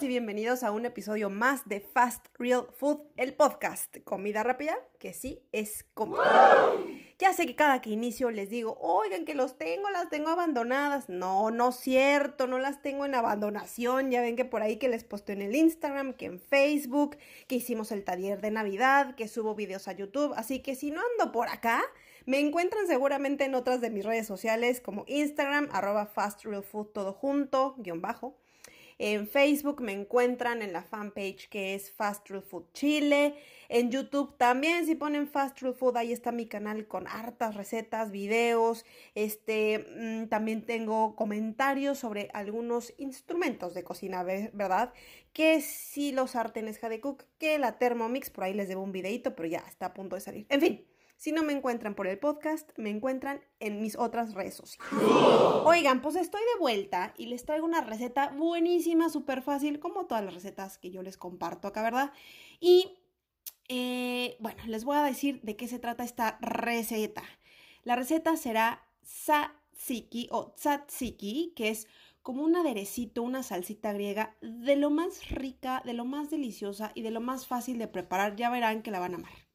Y bienvenidos a un episodio más de Fast Real Food, el podcast. Comida rápida, que sí es comida. Ya sé que cada que inicio les digo, oigan que los tengo, las tengo abandonadas. No, no es cierto, no las tengo en abandonación. Ya ven que por ahí que les posteo en el Instagram, que en Facebook, que hicimos el taller de Navidad, que subo videos a YouTube. Así que si no ando por acá, me encuentran seguramente en otras de mis redes sociales como Instagram, arroba FastRealFood todo junto, guion bajo. En Facebook me encuentran en la fanpage que es Fast Real Food Chile. En YouTube también, si ponen Fast Real Food, ahí está mi canal con hartas recetas, videos. Este, mm, también tengo comentarios sobre algunos instrumentos de cocina, ¿verdad? Que si los sartenes Cook, que la Thermomix, por ahí les debo un videito, pero ya está a punto de salir. En fin. Si no me encuentran por el podcast, me encuentran en mis otras redes sociales. Oigan, pues estoy de vuelta y les traigo una receta buenísima, súper fácil, como todas las recetas que yo les comparto acá, ¿verdad? Y eh, bueno, les voy a decir de qué se trata esta receta. La receta será tzatziki o tzatziki, que es como un aderecito, una salsita griega de lo más rica, de lo más deliciosa y de lo más fácil de preparar. Ya verán que la van a amar.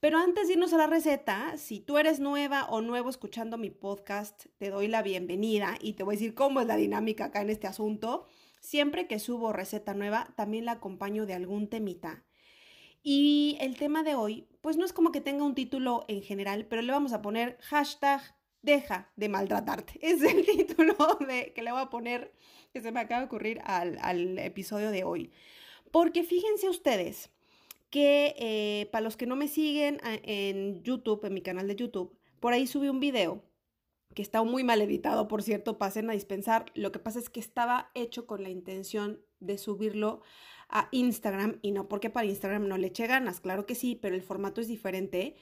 Pero antes de irnos a la receta, si tú eres nueva o nuevo escuchando mi podcast, te doy la bienvenida y te voy a decir cómo es la dinámica acá en este asunto. Siempre que subo receta nueva, también la acompaño de algún temita. Y el tema de hoy, pues no es como que tenga un título en general, pero le vamos a poner hashtag deja de maltratarte. Es el título de, que le voy a poner, que se me acaba de ocurrir al, al episodio de hoy. Porque fíjense ustedes, que eh, para los que no me siguen ah, en YouTube, en mi canal de YouTube, por ahí subí un video que está muy mal editado, por cierto, pasen a dispensar. Lo que pasa es que estaba hecho con la intención de subirlo a Instagram y no porque para Instagram no le eché ganas, claro que sí, pero el formato es diferente.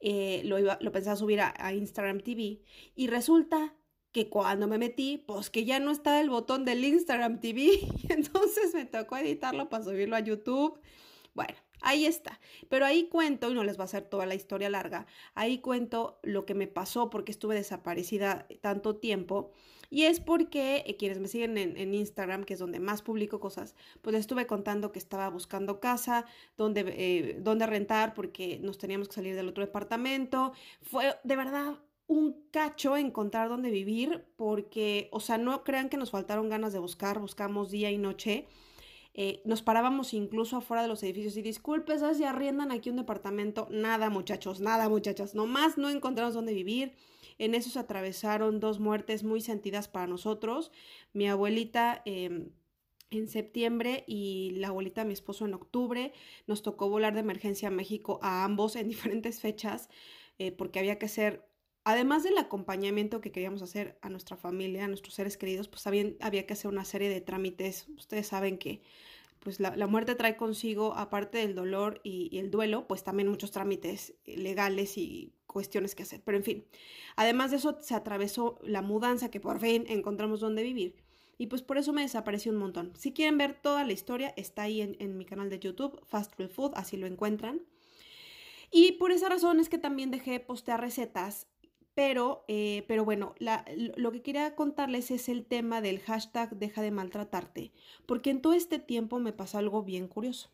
Eh, lo, iba, lo pensaba subir a, a Instagram TV y resulta que cuando me metí, pues que ya no está el botón del Instagram TV, y entonces me tocó editarlo para subirlo a YouTube. Bueno, Ahí está. Pero ahí cuento, y no les va a hacer toda la historia larga, ahí cuento lo que me pasó porque estuve desaparecida tanto tiempo. Y es porque eh, quienes me siguen en, Instagram, que es donde más publico cosas, pues les estuve contando que estaba buscando casa, donde, eh, donde rentar, porque nos teníamos que salir del otro departamento. Fue de verdad un cacho encontrar dónde vivir, porque, o sea, no crean que nos faltaron ganas de buscar, buscamos día y noche. Eh, nos parábamos incluso afuera de los edificios y disculpe, ¿sabes si arriendan aquí un departamento? Nada, muchachos, nada, muchachas. Nomás no encontramos dónde vivir. En eso se atravesaron dos muertes muy sentidas para nosotros. Mi abuelita... Em, en septiembre y la abuelita de mi esposo en octubre. Nos tocó volar de emergencia a México a ambos en diferentes fechas eh, porque había que hacer además del acompañamiento que queríamos hacer a nuestra familia, a nuestros seres queridos, pues había, había que hacer una serie de trámites. Ustedes saben que pues la, muerte trae consigo, aparte del dolor y, el duelo, pues también muchos trámites legales y cuestiones que hacer. Pero en fin, además de eso se atravesó la mudanza que por fin encontramos donde vivir. Y pues por eso me desapareció un montón. Si quieren ver toda la historia, está ahí en, en mi canal de YouTube, Fast Real Food, así lo encuentran. Y por esa razón es que también dejé de postear recetas pero, eh, pero bueno, lo que quería contarles es el tema del hashtag deja de maltratarte, porque en todo este tiempo me pasó algo bien curioso.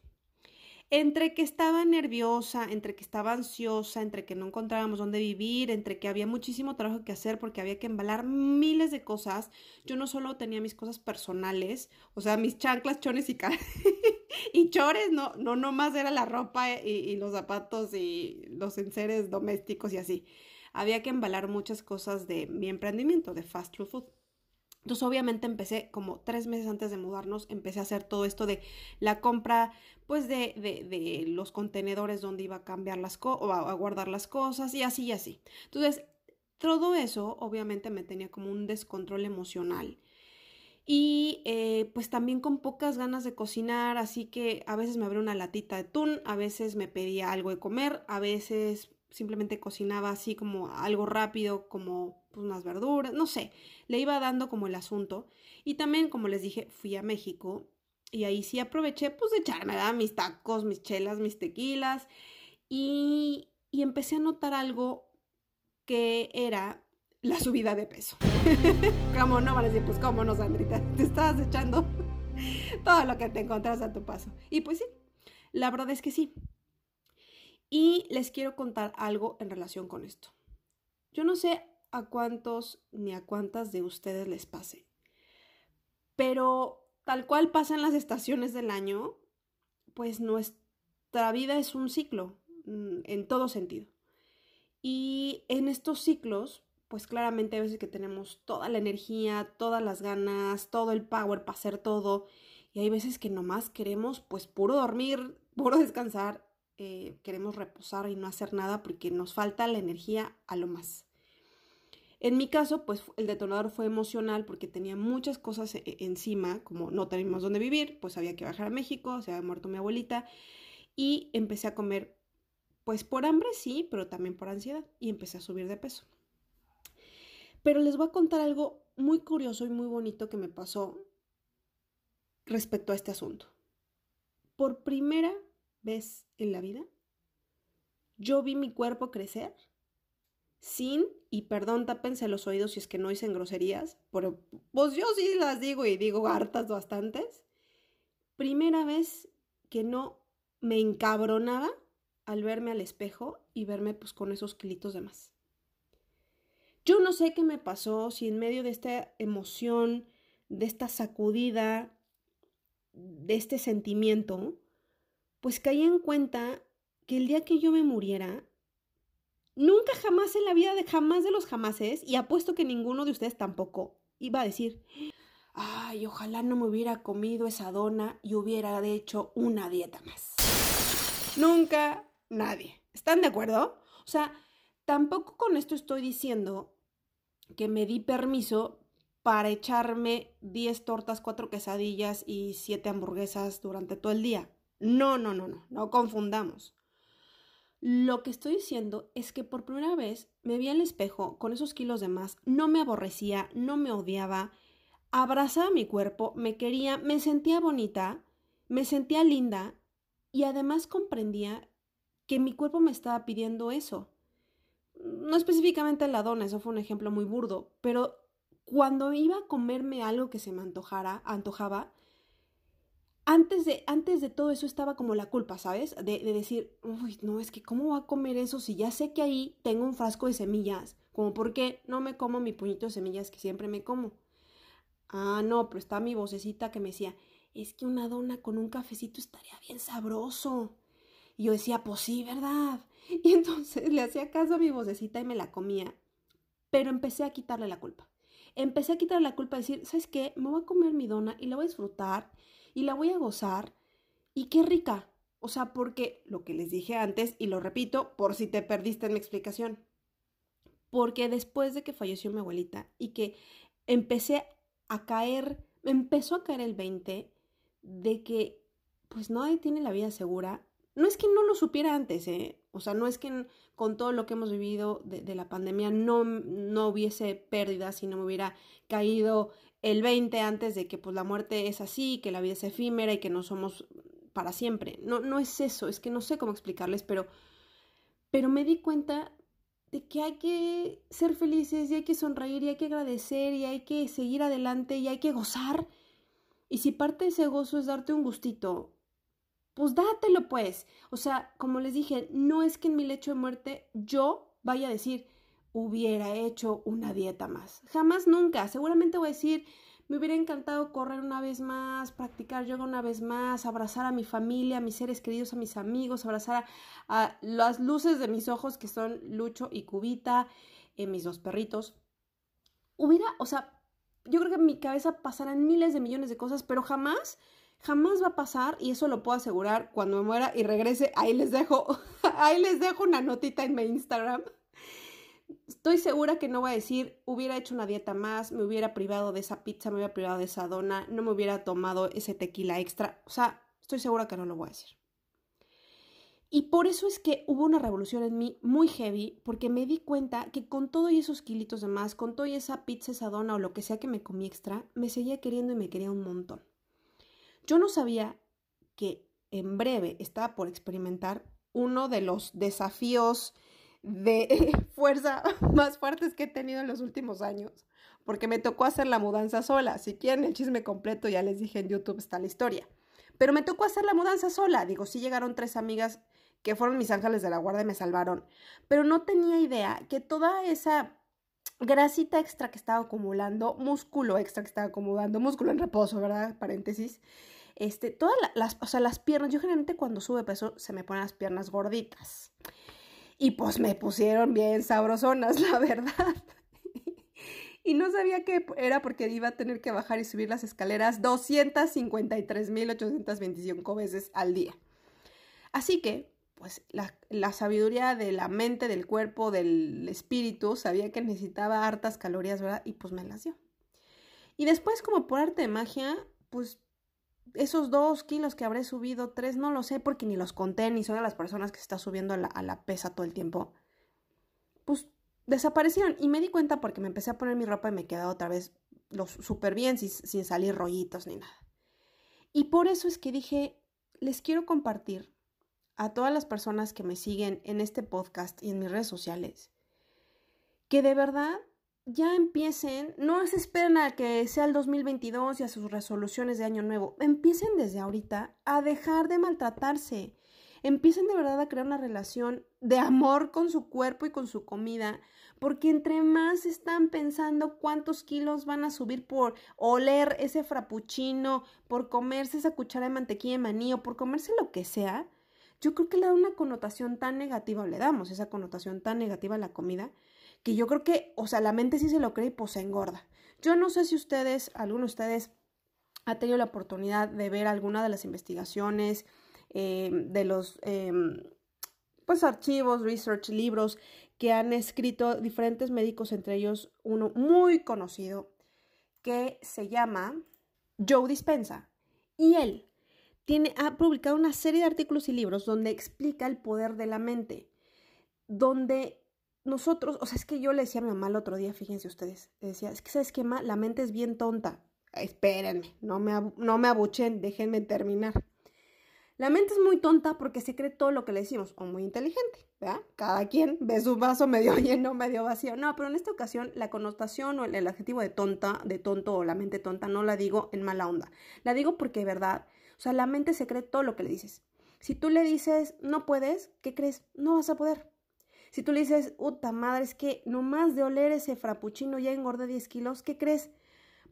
Entre que estaba nerviosa, entre que estaba ansiosa, entre que no encontrábamos dónde vivir, entre que había muchísimo trabajo que hacer porque había que embalar miles de cosas, yo no solo tenía mis cosas personales, o sea, mis chanclas, chones y, y chores, no, no, no más era la ropa y, y los zapatos y los enseres domésticos y así había que embalar muchas cosas de mi emprendimiento, de Fast Food. Entonces, obviamente empecé como tres meses antes de mudarnos, empecé a hacer todo esto de la compra, pues de, de, los contenedores donde iba a cambiar las cosas, o a, guardar las cosas y así y así. Entonces, todo eso obviamente me tenía como un descontrol emocional. Y eh, pues también con pocas ganas de cocinar, así que a veces me abría una latita de atún, a veces me pedía algo de comer, a veces simplemente cocinaba así como algo rápido, como pues, unas verduras, no sé, le iba dando como el asunto. Y también, como les dije, fui a México y ahí sí aproveché pues de echarme mis tacos, mis chelas, mis tequilas y, y empecé a notar algo que era la subida de peso. ¿Cómo no van a decir? Pues cómo no, Sandrita, te estabas echando todo lo que te encontrás a tu paso. Y pues sí, la verdad es que sí. Y les quiero contar algo en relación con esto. Yo no sé a cuántos ni a cuántas de ustedes les pase, pero tal cual pasan las estaciones del año, pues nuestra vida es un ciclo mm, en todo sentido. Y en estos ciclos, pues claramente a veces que tenemos toda la energía, todas las ganas, todo el power para hacer todo. Y hay veces que nomás queremos pues puro dormir, puro descansar, eh, queremos reposar y no hacer nada porque nos falta la energía a lo más. En mi caso, pues el detonador fue emocional porque tenía muchas cosas e-, e-, encima, como no teníamos dónde vivir, pues había que bajar a México, se había muerto mi abuelita y empecé a comer, pues por hambre sí, pero también por ansiedad y empecé a subir de peso. Pero les voy a contar algo muy curioso y muy bonito que me pasó respecto a este asunto. Por primera vez en la vida, yo vi mi cuerpo crecer sin, y perdón, tápense los oídos si es que no dicen groserías, pero pues yo sí las digo y digo hartas bastantes. Primera vez que no me encabronaba al verme al espejo y verme pues con esos kilitos de más. Yo no sé qué me pasó, si en medio de esta emoción, de esta sacudida, de este sentimiento, pues caí en cuenta que el día que yo me muriera, nunca jamás en la vida de jamás de los jamases, y apuesto que ninguno de ustedes tampoco, iba a decir, ay, ojalá no me hubiera comido esa dona y hubiera hecho una dieta más. Nunca nadie. ¿Están de acuerdo? O sea, tampoco con esto estoy diciendo que me di permiso para echarme 10 tortas, 4 quesadillas y 7 hamburguesas durante todo el día. No, no, no, no, no confundamos. Lo que estoy diciendo es que por primera vez me vi al espejo con esos kilos de más, no me aborrecía, no me odiaba, abrazaba mi cuerpo, me quería, me sentía bonita, me sentía linda y además comprendía que mi cuerpo me estaba pidiendo eso no específicamente la dona, eso fue un ejemplo muy burdo, pero cuando iba a comerme algo que se me antojara, antojaba, antes de, antes de todo eso estaba como la culpa, ¿sabes? De, de, decir, uy, no, es que ¿cómo va a comer eso si ya sé que ahí tengo un frasco de semillas? Como, ¿por qué no me como mi puñito de semillas que siempre me como? Ah, no, pero está mi vocecita que me decía, es que una dona con un cafecito estaría bien sabroso. Y yo decía, pues sí, ¿verdad? Y entonces le hacía caso a mi vocecita y me la comía. Pero empecé a quitarle la culpa. Empecé a quitarle la culpa, a decir, ¿sabes qué? Me voy a comer mi dona y la voy a disfrutar y la voy a gozar. Y qué rica. O sea, porque lo que les dije antes, y lo repito por si te perdiste en mi explicación, porque después de que falleció mi abuelita y que empecé a caer, empezó a caer el 20 de que pues nadie tiene la vida segura no es que no lo supiera antes, ¿eh? O sea, no es que con todo lo que hemos vivido de, la pandemia no, no hubiese pérdidas si no me hubiera caído el 20 antes de que pues la muerte es así, que la vida es efímera y que no somos para siempre. No, no es eso, es que no sé cómo explicarles, pero, pero me di cuenta de que hay que ser felices y hay que sonreír y hay que agradecer y hay que seguir adelante y hay que gozar. Y si parte de ese gozo es darte un gustito pues dátelo pues. O sea, como les dije, no es que en mi lecho de muerte yo vaya a decir, hubiera hecho una dieta más. Jamás, nunca. Seguramente voy a decir, me hubiera encantado correr una vez más, practicar yoga una vez más, abrazar a mi familia, a mis seres queridos, a mis amigos, abrazar a, las luces de mis ojos que son Lucho y Cubita, eh, mis dos perritos. Hubiera, o sea, yo creo que en mi cabeza pasarán miles de millones de cosas, pero jamás Jamás va a pasar y eso lo puedo asegurar cuando me muera y regrese. Ahí les dejo, ahí les dejo una notita en mi Instagram. Estoy segura que no voy a decir, hubiera hecho una dieta más, me hubiera privado de esa pizza, me hubiera privado de esa dona, no me hubiera tomado ese tequila extra. O sea, estoy segura que no lo voy a decir. Y por eso es que hubo una revolución en mí muy heavy, porque me di cuenta que con todos esos kilitos de más, con toda esa pizza, esa dona o lo que sea que me comí extra, me seguía queriendo y me quería un montón. Yo no sabía que en breve estaba por experimentar uno de los desafíos de fuerza más fuertes que he tenido en los últimos años, porque me tocó hacer la mudanza sola. Si quieren el chisme completo, ya les dije en YouTube está la historia. Pero me tocó hacer la mudanza sola. Digo, sí llegaron tres amigas que fueron mis ángeles de la guardia y me salvaron. Pero no tenía idea que toda esa grasita extra que estaba acumulando, músculo extra que estaba acumulando, músculo en reposo, ¿verdad? Paréntesis. Este, todas las, o sea, las piernas, yo generalmente cuando sube peso se me ponen las piernas gorditas. Y pues me pusieron bien sabrosonas, la verdad. y no sabía qué era porque iba a tener que bajar y subir las escaleras 253.825 veces al día. Así que pues la, sabiduría de la mente, del cuerpo, del espíritu, sabía que necesitaba hartas calorías, ¿verdad? Y pues me las dio. Y después, como por arte de magia, pues esos dos kilos que habré subido, tres, no lo sé porque ni los conté, ni soy de las personas que se está subiendo a la, a la pesa todo el tiempo, pues desaparecieron. Y me di cuenta porque me empecé a poner mi ropa y me quedaba otra vez súper bien, sin, sin salir rollitos ni nada. Y por eso es que dije, les quiero compartir a todas las personas que me siguen en este podcast y en mis redes sociales, que de verdad ya empiecen, no se esperen a que sea el 2022 y a sus resoluciones de año nuevo, empiecen desde ahorita a dejar de maltratarse, empiecen de verdad a crear una relación de amor con su cuerpo y con su comida, porque entre más están pensando cuántos kilos van a subir por oler ese frappuccino, por comerse esa cuchara de mantequilla de maní o por comerse lo que sea, yo creo que le da una connotación tan negativa, o le damos esa connotación tan negativa a la comida, que yo creo que, o sea, la mente sí se lo cree y pues se engorda. Yo no sé si ustedes, alguno de ustedes, ha tenido la oportunidad de ver alguna de las investigaciones, eh, de los, em, pues, archivos, research, libros que han escrito diferentes médicos, entre ellos uno muy conocido, que se llama Joe Dispensa. Y él tiene, ha publicado una serie de artículos y libros donde explica el poder de la mente, donde nosotros, o sea, es que yo le decía a mi mamá el otro día, fíjense ustedes, le decía, es que sabes qué, la mente es bien tonta. Espérenme, no me, no me abuchen, déjenme terminar. La mente es muy tonta porque se cree todo lo que le decimos, o muy inteligente, ¿verdad? Cada quien ve su vaso medio lleno, medio vacío. No, pero en esta ocasión la connotación o el, adjetivo de tonta, de tonto o la mente tonta, no la digo en mala onda. La digo porque, de verdad, o sea, la mente se cree todo lo que le dices. Si tú le dices, no puedes, ¿qué crees? No vas a poder. Si tú le dices, puta madre, es que nomás de oler ese frappuccino ya engordé 10 kilos, ¿qué crees?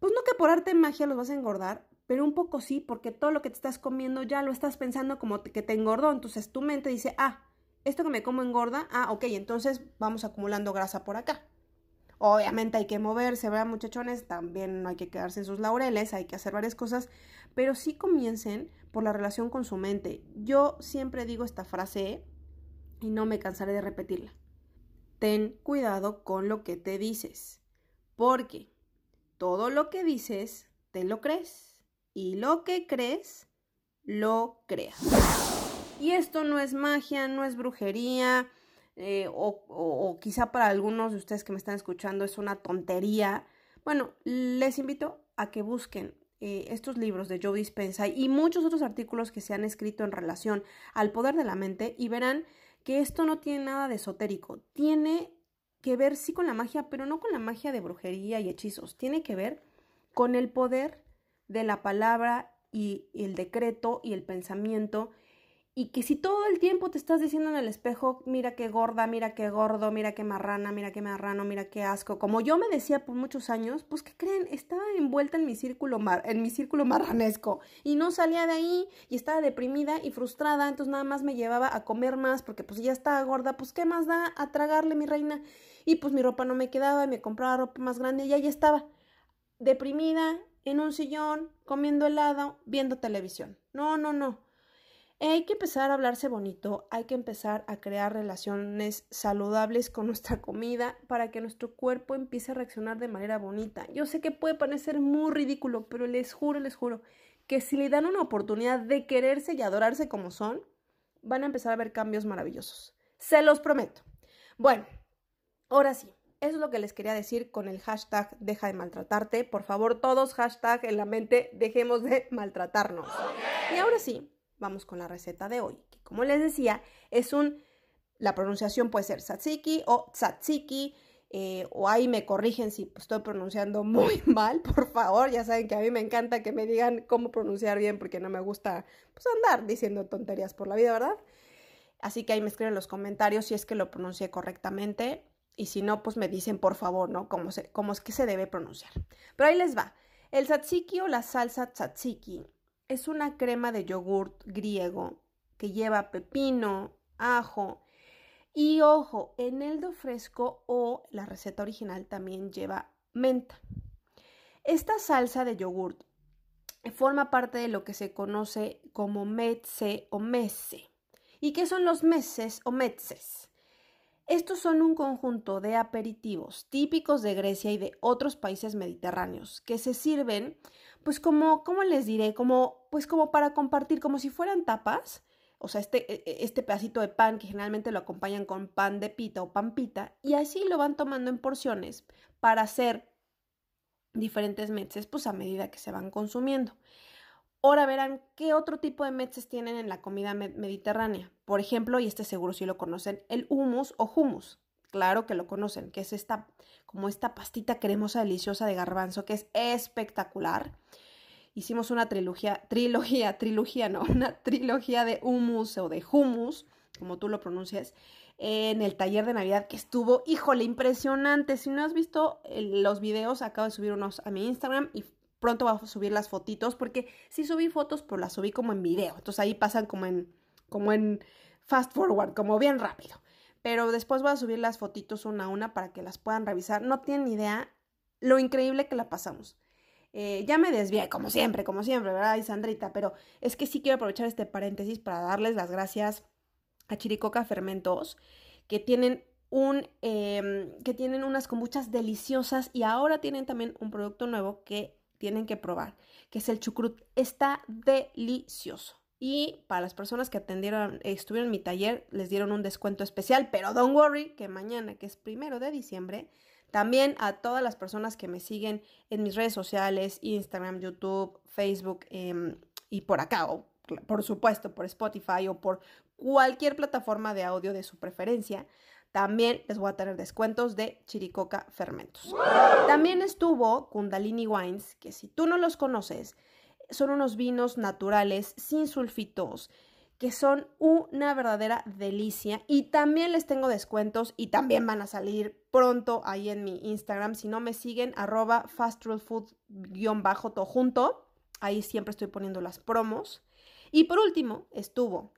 Pues no que por arte de magia los vas a engordar, pero un poco sí, porque todo lo que te estás comiendo ya lo estás pensando como que te engordó. Entonces tu mente dice, ah, esto que me como engorda, ah, ok, entonces vamos acumulando grasa por acá. Obviamente hay que moverse, ¿verdad, muchachones? También no hay que quedarse en sus laureles, hay que hacer varias cosas, pero sí comiencen por la relación con su mente. Yo siempre digo esta frase y no me cansaré de repetirla. Ten cuidado con lo que te dices, porque todo lo que dices te lo crees y lo que crees lo creas. Y esto no es magia, no es brujería, eh, o, quizá para algunos de ustedes que me están escuchando es una tontería. Bueno, les invito a que busquen eh, estos libros de Joe Dispenza y muchos otros artículos que se han escrito en relación al poder de la mente y verán que esto no tiene nada de esotérico. Tiene que ver sí con la magia, pero no con la magia de brujería y hechizos. Tiene que ver con el poder de la palabra y el decreto y el pensamiento y que si todo el tiempo te estás diciendo en el espejo, mira qué gorda, mira qué gordo, mira qué marrana, mira qué marrano, mira qué asco, como yo me decía por muchos años, pues ¿qué creen? Estaba envuelta en mi círculo mar en mi círculo marranesco y no salía de ahí y estaba deprimida y frustrada, entonces nada más me llevaba a comer más porque pues ya estaba gorda, pues ¿qué más da a tragarle mi reina? Y pues mi ropa no me quedaba y me compraba ropa más grande y ahí estaba deprimida en un sillón, comiendo helado, viendo televisión. No, no, no. Hay que empezar a hablarse bonito, hay que empezar a crear relaciones saludables con nuestra comida para que nuestro cuerpo empiece a reaccionar de manera bonita. Yo sé que puede parecer muy ridículo, pero les juro, les juro, que si le dan una oportunidad de quererse y adorarse como son, van a empezar a ver cambios maravillosos. Se los prometo. Bueno, ahora sí, eso es lo que les quería decir con el hashtag deja de maltratarte. Por favor, todos hashtag en la mente, dejemos de maltratarnos. Y ahora sí, vamos con la receta de hoy, que como les decía, es un, la pronunciación puede ser tzatziki o tzatziki, eh, o ahí me corrigen si estoy pronunciando muy mal, por favor. Ya saben que a mí me encanta que me digan cómo pronunciar bien porque no me gusta pues, andar diciendo tonterías por la vida, ¿verdad? Así que ahí me escriben en los comentarios si es que lo pronuncié correctamente y si no, pues me dicen por favor, ¿no? Cómo, se, cómo es que se debe pronunciar. Pero ahí les va. El tzatziki o la salsa tzatziki es una crema de yogurt griego que lleva pepino, ajo y ojo, eneldo fresco o la receta original también lleva menta. Esta salsa de yogurt forma parte de lo que se conoce como metse o mese. ¿Y qué son los meses o metzes? Estos son un conjunto de aperitivos típicos de Grecia y de otros países mediterráneos que se sirven, pues como, ¿cómo les diré? Como, pues como para compartir, como si fueran tapas. O sea, este, e, e, este pedacito de pan que generalmente lo acompañan con pan de pita o pan pita, y así lo van tomando en porciones para hacer diferentes metzes, pues a medida que se van consumiendo. Ahora verán qué otro tipo de metzes tienen en la comida mediterránea. Por ejemplo, y este seguro sí lo conocen, el hummus o hummus. Claro que lo conocen, que es esta, como esta pastita cremosa deliciosa de garbanzo, que es espectacular. Hicimos una trilogía, trilogía, trilogía, no, una trilogía de hummus o de hummus, como tú lo pronuncias, en el taller de Navidad que estuvo, híjole, impresionante. Si no has visto los videos, acabo de subir unos a mi Instagram y pronto voy a subir las fotitos porque sí subí fotos, pero las subí como en video. Entonces ahí pasan como en, como en fast forward, como bien rápido. Pero después voy a subir las fotitos una a una para que las puedan revisar. No tienen idea lo increíble que la pasamos. Eh, ya me desvié, como siempre, como siempre, ¿verdad, Sandrita? Pero es que sí quiero aprovechar este paréntesis para darles las gracias a Chiricoca Fermentos, que tienen un, em, que tienen unas kombuchas deliciosas y ahora tienen también un producto nuevo que tienen que probar, que es el chucrut. Está delicioso. Y para las personas que atendieron, estuvieron en mi taller, les dieron un descuento especial, pero don't worry, que mañana, que es primero de diciembre, también a todas las personas que me siguen en mis redes sociales, Instagram, YouTube, Facebook em, y por acá, o por supuesto por Spotify o por cualquier plataforma de audio de su preferencia, también les voy a tener descuentos de Chiricoca Fermentos. También estuvo Kundalini Wines, que si tú no los conoces, son unos vinos naturales sin sulfitos que son una verdadera delicia y también les tengo descuentos y también van a salir pronto ahí en mi Instagram. Si no me siguen, arroba bajo todo junto. Ahí siempre estoy poniendo las promos. Y por último, estuvo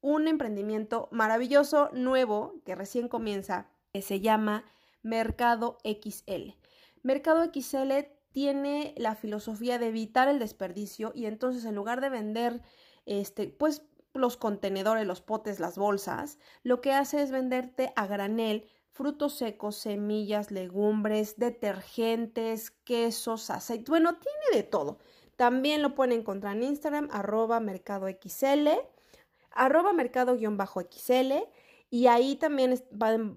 un emprendimiento maravilloso, nuevo, que recién comienza, que se llama Mercado XL. Mercado XL tiene la filosofía de evitar el desperdicio y entonces en lugar de vender este pues los contenedores, los potes, las bolsas, lo que hace es venderte a granel frutos secos, semillas, legumbres, detergentes, quesos, aceite, bueno, tiene de todo. También lo pueden encontrar en Instagram, arroba mercado XL arroba mercado-xl y ahí también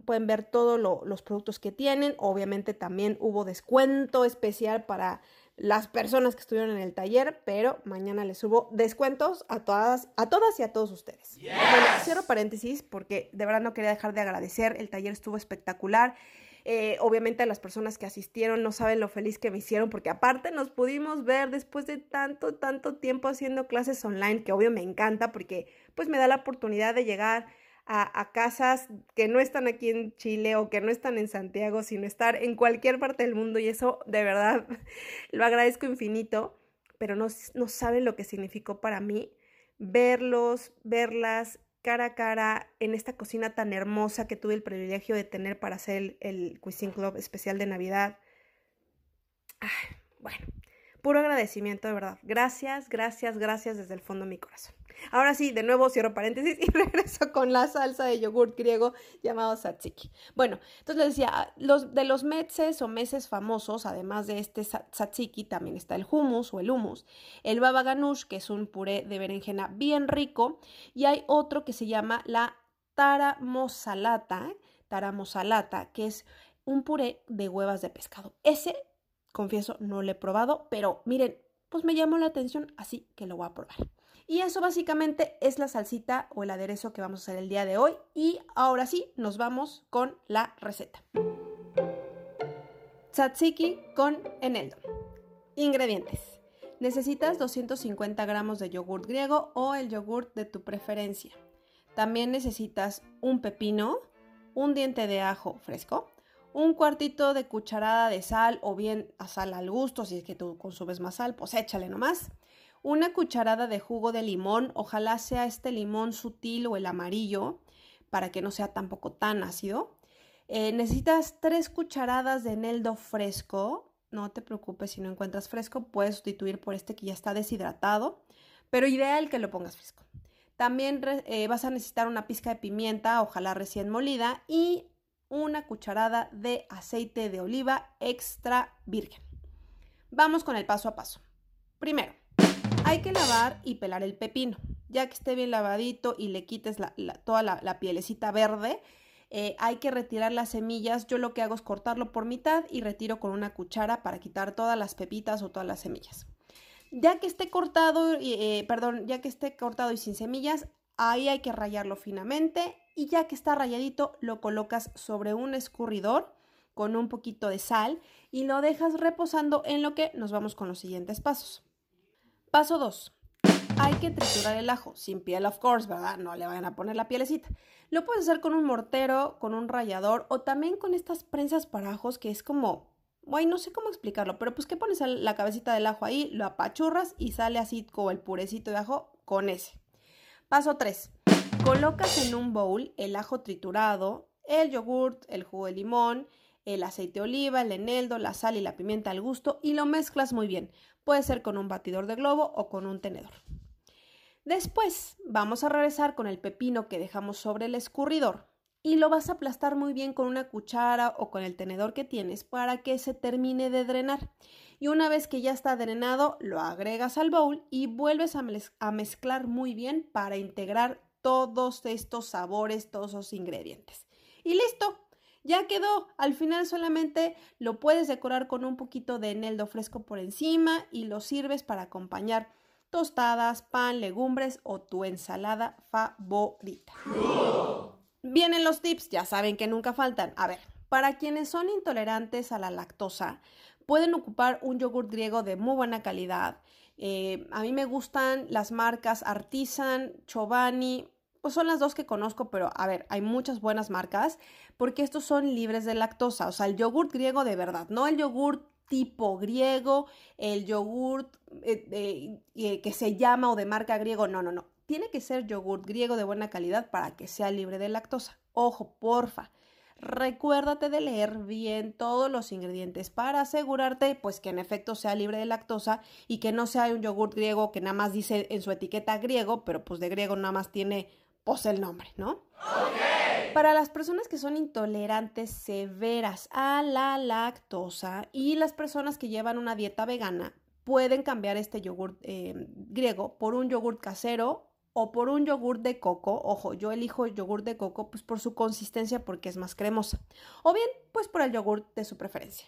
pueden ver todos los productos que tienen. Obviamente también hubo descuento especial para las personas que estuvieron en el taller, pero mañana les subo descuentos a todas, a todas y a todos ustedes. Bueno, cierro paréntesis porque de verdad no quería dejar de agradecer. El taller estuvo espectacular. Eh, obviamente las personas que asistieron no saben lo feliz que me hicieron porque aparte nos pudimos ver después de tanto, tanto tiempo haciendo clases online, que obvio me encanta porque pues me da la oportunidad de llegar a, a, casas que no están aquí en Chile o que no están en Santiago, sino estar en cualquier parte del mundo y eso de verdad lo agradezco infinito, pero no, no saben lo que significó para mí verlos, verlas, cara a cara en esta cocina tan hermosa que tuve el privilegio de tener para hacer el, Cuisine Club especial de Navidad. bueno, puro agradecimiento de verdad. Gracias, gracias, gracias desde el fondo de mi corazón. Ahora sí, de nuevo cierro paréntesis y regreso con la salsa de yogurt griego llamado tzatziki. Bueno, entonces les decía, los, de los metzes o meses famosos, además de este tzatziki, también está el hummus o el hummus, el baba ganoush, que es un puré de berenjena bien rico, y hay otro que se llama la taramosalata, taramosalata, que es un puré de huevas de pescado. Ese, confieso, no lo he probado, pero miren, pues me llamó la atención, así que lo voy a probar. Y eso básicamente es la salsita o el aderezo que vamos a hacer el día de hoy. Y ahora sí, nos vamos con la receta. Tzatziki con eneldo. Ingredientes. Necesitas 250 gramos de yogurt griego o el yogurt de tu preferencia. También necesitas un pepino, un diente de ajo fresco, un cuartito de cucharada de sal o bien a sal al gusto, si es que tú consumes más sal, pues échale nomás. Una cucharada de jugo de limón, ojalá sea este limón sutil o el amarillo, para que no sea tampoco tan ácido. Eh, necesitas tres cucharadas de eneldo fresco. No te preocupes si no encuentras fresco, puedes sustituir por este que ya está deshidratado, pero ideal que lo pongas fresco. También eh, vas a necesitar una pizca de pimienta, ojalá recién molida, y una cucharada de aceite de oliva extra virgen. Vamos con el paso a paso. Primero, hay que lavar y pelar el pepino. Ya que esté bien lavadito y le quites toda la, pielecita verde, eh, hay que retirar las semillas. Yo lo que hago es cortarlo por mitad y retiro con una cuchara para quitar todas las pepitas o todas las semillas. Ya que esté cortado, eh, perdón, ya que esté cortado y sin semillas, ahí hay que rayarlo finamente y ya que está rayadito lo colocas sobre un escurridor con un poquito de sal y lo dejas reposando en lo que nos vamos con los siguientes pasos. Paso 2. Hay que triturar el ajo, sin piel of course, ¿verdad? No le vayan a poner la pielecita. Lo puedes hacer con un mortero, con un rallador o también con estas prensas para ajos que es como, bueno, no sé cómo explicarlo, pero pues que pones la cabecita del ajo ahí, lo apachurras y sale así como el purecito de ajo con ese. Paso 3. Colocas en un bowl el ajo triturado, el yogurt, el jugo de limón, el aceite de oliva, el eneldo, la sal y la pimienta al gusto y lo mezclas muy bien. Puede ser con un batidor de globo o con un tenedor. Después vamos a regresar con el pepino que dejamos sobre el escurridor y lo vas a aplastar muy bien con una cuchara o con el tenedor que tienes para que se termine de drenar. Y una vez que ya está drenado, lo agregas al bowl y vuelves a, mezclar muy bien para integrar todos estos sabores, todos esos ingredientes. Y listo, ya quedó. Al final solamente lo puedes decorar con un poquito de eneldo fresco por encima y lo sirves para acompañar tostadas, pan, legumbres o tu ensalada favorita. Vienen los tips, ya saben que nunca faltan. A ver, para quienes son intolerantes a la lactosa, pueden ocupar un yogur griego de muy buena calidad. Eh, a mí me gustan las marcas Artisan, Chobani, pues son las dos que conozco, pero a ver, hay muchas buenas marcas porque estos son libres de lactosa, o sea, el yogurt griego de verdad, no el yogurt tipo griego, el yogurt eh, eh, que se llama o de marca griego, no, no, no. Tiene que ser yogurt griego de buena calidad para que sea libre de lactosa. Ojo, porfa. Recuérdate de leer bien todos los ingredientes para asegurarte pues que en efecto sea libre de lactosa y que no sea un yogurt griego que nada más dice en su etiqueta griego, pero pues de griego nada más tiene pues el nombre, ¿no? Para las personas que son intolerantes severas a la lactosa y las personas que llevan una dieta vegana, pueden cambiar este yogur eh, griego por un yogur casero o por un yogur de coco. Ojo, yo elijo el yogur de coco pues por su consistencia porque es más cremosa. O bien, pues por el yogur de su preferencia.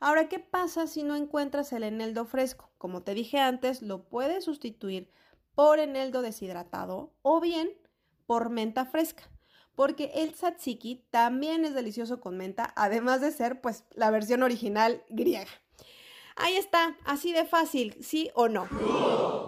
Ahora, ¿qué pasa si no encuentras el eneldo fresco? Como te dije antes, lo puedes sustituir por eneldo deshidratado o bien por menta fresca, porque el tzatziki también es delicioso con menta, además de ser pues la versión original griega. Ahí está, así de fácil, ¿sí o no?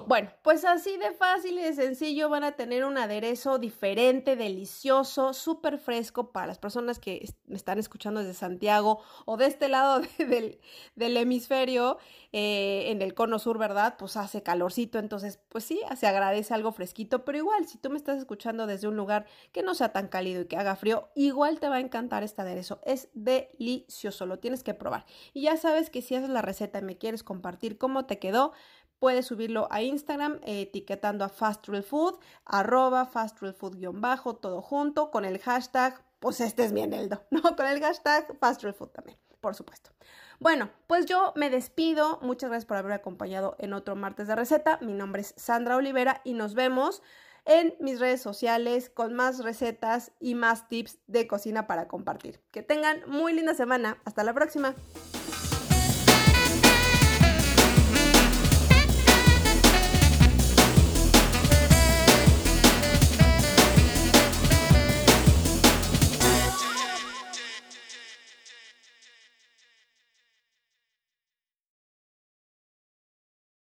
Bueno, pues así de fácil y de sencillo van a tener un aderezo diferente, delicioso, súper fresco para las personas que me están escuchando desde Santiago o de este lado del, hemisferio, eh, en el cono sur, ¿verdad? Pues hace calorcito, entonces pues sí, se agradece algo fresquito, pero igual, si tú me estás escuchando desde un lugar que no sea tan cálido y que haga frío, igual te va a encantar este aderezo, es delicioso, lo tienes que probar. Y ya sabes que si haces la receta me quieres compartir cómo te quedó, puedes subirlo a Instagram etiquetando a Fast Real Food, arroba Fast Food guion bajo, todo junto, con el hashtag, pues este es mi eneldo, ¿no? Con el hashtag Fast Real Food también, por supuesto. Bueno, pues yo me despido. Muchas gracias por haberme acompañado en otro martes de receta. Mi nombre es Sandra Olivera y nos vemos en mis redes sociales con más recetas y más tips de cocina para compartir. Que tengan muy linda semana. Hasta la próxima.